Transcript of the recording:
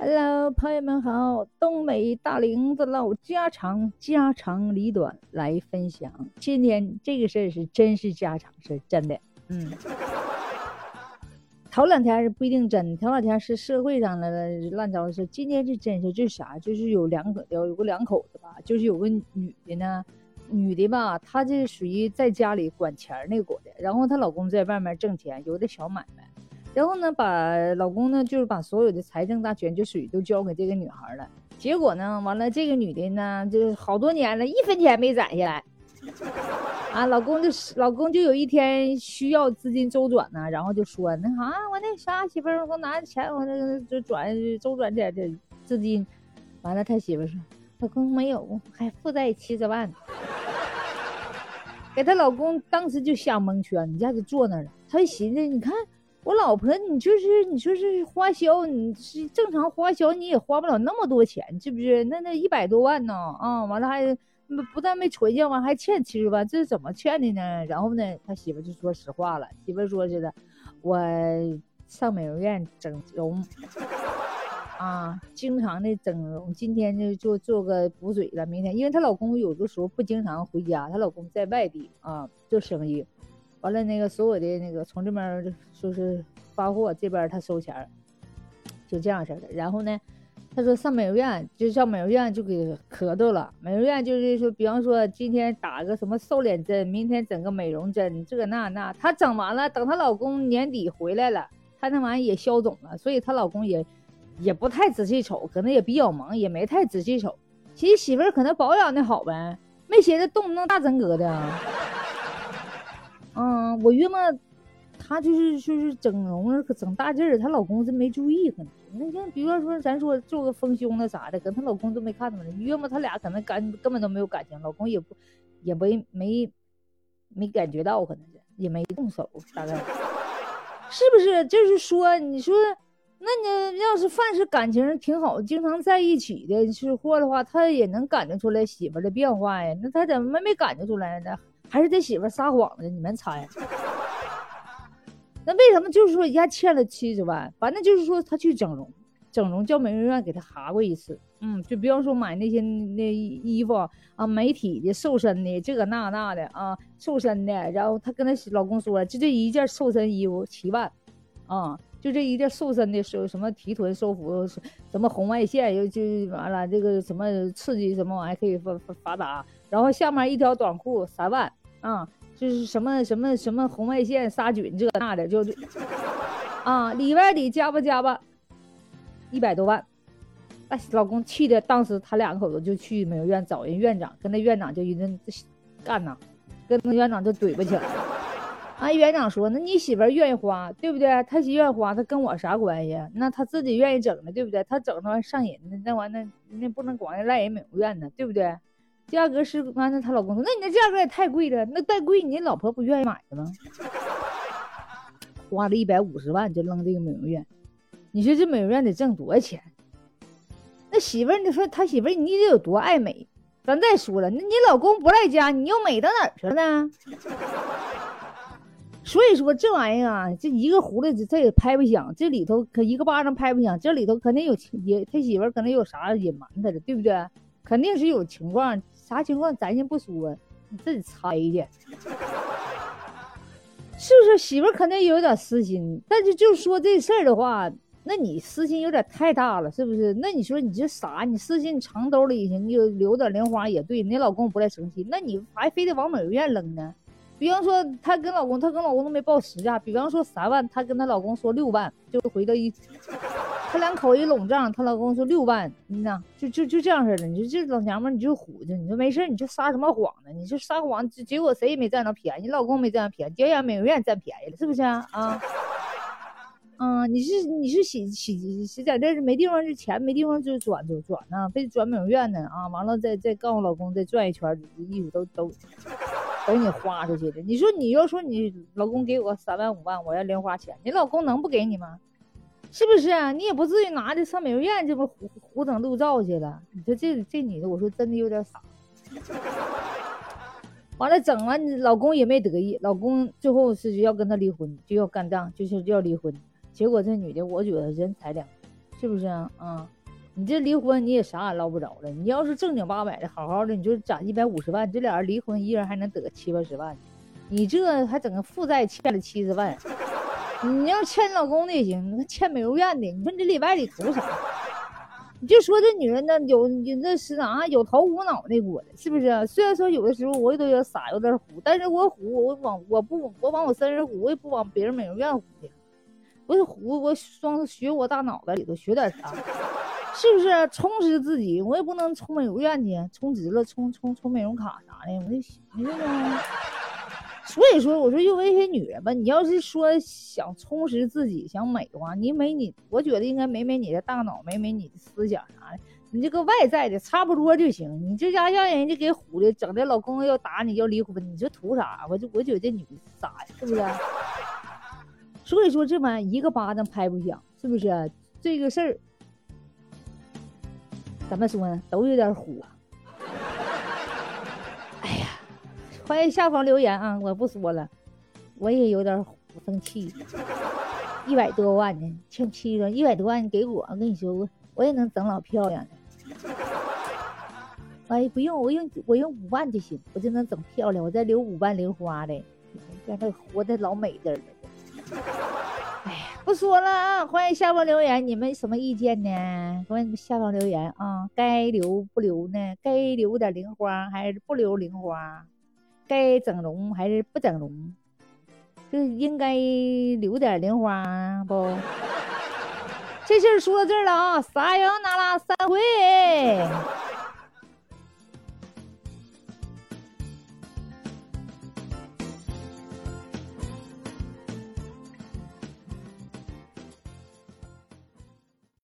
Hello，朋友们好，东北大玲子唠家常，家长里短来分享。今天这个事儿是真是家常事儿，真的。嗯，头两天是不一定真，头两天是社会上的烂糟事。今天是真事，就是啥？就是有两口，有个两口子吧，就是有个女的呢，女的吧，她这属于在家里管钱那个的，然后她老公在外面挣钱，有点小买卖。然后呢，把老公呢，就是把所有的财政大权就属于都交给这个女孩了。结果呢，完了这个女的呢，就好多年了，一分钱没攒下来。啊，老公就是老公就有一天需要资金周转呢，然后就说那啥，我那啥媳妇儿，我拿钱，我这就转周转点这资金。完了，他媳妇说，老公没有，还负债七十万。给他老公当时就瞎蒙圈，一下就坐那儿了。他就寻思，你看。我老婆，你就是你说是花销，你是正常花销，你也花不了那么多钱，是不是？那那一百多万呢？啊，完了还不但没存下，完还欠七十万，这是怎么欠的呢？然后呢，他媳妇就说实话了，媳妇说是的，我上美容院整容，啊，经常的整容，今天就做做个补水了，明天，因为她老公有的时候不经常回家，她老公在外地啊做生意。完了，那个所有的那个从这边说是发货，这边他收钱，就这样式的。然后呢，他说上美容院，就上美容院就给咳嗽了。美容院就是说，比方说今天打个什么瘦脸针，明天整个美容针，这个那那。她整完了，等她老公年底回来了，她那玩意也消肿了，所以她老公也也不太仔细瞅，可能也比较忙，也没太仔细瞅。其实媳妇儿可能保养的好呗，没寻思动那大针疙瘩。嗯，我约么，她就是就是整容可整大劲儿，她老公是没注意可能。那像比如说咱说做个丰胸那啥的，可能她老公都没看着呢。约么他俩可能感根本都没有感情，老公也不也没没没感觉到，可能是也没动手，大概是不是？就是说，你说，那你要是凡是感情挺好，经常在一起的是货的话，他也能感觉出来媳妇的变化呀。那他怎么没感觉出来呢？还是他媳妇撒谎呢？你们猜？那为什么就是说一下欠了七十万？反正就是说他去整容，整容叫美容院给他哈过一次。嗯，就比方说买那些那衣服啊，美体的、瘦身的，这个那那的啊，瘦身的。然后他跟他老公说，就这一件瘦身衣服七万，啊，就这一件瘦身的收什么提臀收腹，什么红外线又就完了，这个什么刺激什么玩意可以发发达。然后下面一条短裤三万。啊，就是什么什么什么红外线杀菌这那的，就啊里外里加吧加吧，一百多万。那老公气的，当时他两口子就去美容院找人院长，跟那院长就一顿干呐，跟那院长就怼不起来。啊，院长说：“那你媳妇愿意花，对不对？她媳愿意花，她跟我啥关系？那她自己愿意整的，对不对？她整那玩意上瘾的，那玩意那那不能光赖人美容院呢，对不对？”价格是完了，她老公说：“那你那价格也太贵了，那再贵你老婆不愿意买吗？”花了一百五十万就扔这个美容院，你说这美容院得挣多少钱？那媳妇儿，你说他媳妇儿你得有多爱美？咱再说了，那你老公不在家，你又美到哪儿去了呢？所以说这玩意儿啊，这一个葫芦这也拍不响，这里头可一个巴掌拍不响，这里头肯定有也他媳妇儿可能有啥隐瞒他的，对不对？肯定是有情况。啥情况咱先不说，你自己猜去，是不是？媳妇儿肯定有点私心，但是就说这事儿的话，那你私心有点太大了，是不是？那你说你这傻，你私心藏兜里去，你就留点零花也对，你老公不太生气，那你还非得往美容院扔呢？比方说，她跟老公，她跟老公都没报实价。比方说三万，她跟她老公说六万，就回到一，她两口一拢账，她老公说六万，你呐，就就就这样式的。你说这老娘们你就虎着，你说没事你就撒什么谎呢？你就撒谎，结果谁也没占着便宜，你老公没占着便宜，结果美容院占便宜了，是不是啊？啊，嗯，你是你是洗洗洗在这没地方这钱没地方就转就转呢，非转美容院呢啊？完了再再告诉老公再转一圈，衣服都都。都给你花出去的，你说你要说你老公给我三万五万，我要零花钱，你老公能不给你吗？是不是啊？你也不至于拿着上美容院这不胡胡整路照去了？你说这这女的，我说真的有点傻。完了整完，老公也没得意，老公最后是要跟她离婚，就要干仗，就是要离婚。结果这女的，我觉得人财两是不是啊？啊，你这离婚你也啥也捞不着了。你要是正经八百的好好的，你就攒一百五十万，这俩人离婚一人还能得七八十万。你这还整个负债欠了七十万，你要欠你老公的也行，欠美容院的，你说你这里外里图啥？你就说这女人呢，有你那是啥，有头无脑的过的，是不是？虽然说有的时候我也都有傻，有点虎，但是我虎，我往我不我往我身上虎，我也不往别人美容院虎去。我是虎，我双学我大脑袋里头学点啥，是不是？充实自己，我也不能充美容院去，充值了，充充充美容卡啥的，我就寻思呢。所以说，我说就为些女人吧，你要是说想充实自己、想美的话，你美你，我觉得应该美美你的大脑，美美你的思想啥的，你这个外在的差不多就行。你这家让人家给唬的，整的老公要打你要离婚，你这图啥？我就我觉得这女的傻呀，是不是？所以说这玩意一个巴掌拍不响，是不是？这个事儿，怎么说呢？都有点虎。欢迎下方留言啊！我不说了，我也有点生气，一百多万呢，欠七个，一百多万给我，我跟你说，我我也能整老漂亮的。哎，不用，我用我用五万就行，我就能整漂亮，我再留五万零花的，让她活得老美滋了。哎呀，不说了啊！欢迎下方留言，你们什么意见呢？欢迎下方留言啊！该留不留呢？该留点零花还是不留零花？该整容还是不整容？就应该留点零花不？这事儿说到这儿了啊，撒由那拉散会。